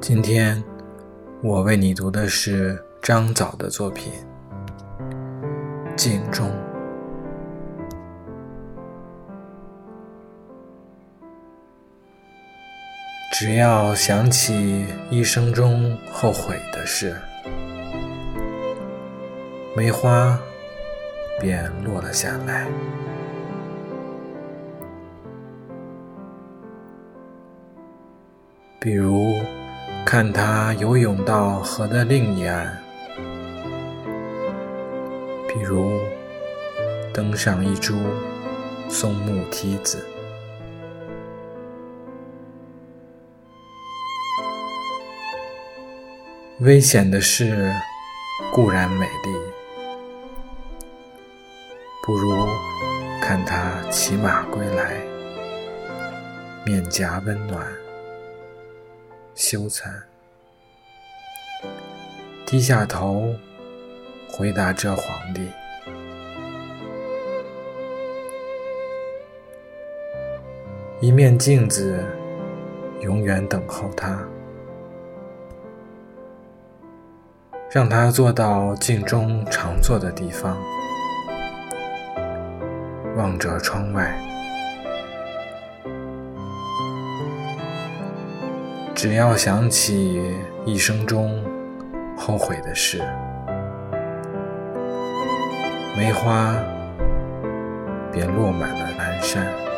今天我为你读的是张枣的作品《镜中》。只要想起一生中后悔的事，梅花便落了下来。比如。看他游泳到河的另一岸，比如登上一株松木梯子。危险的事固然美丽，不如看他骑马归来，面颊温暖。羞惭，低下头回答这皇帝。一面镜子永远等候他，让他坐到镜中常坐的地方，望着窗外。只要想起一生中后悔的事，梅花便落满了南山。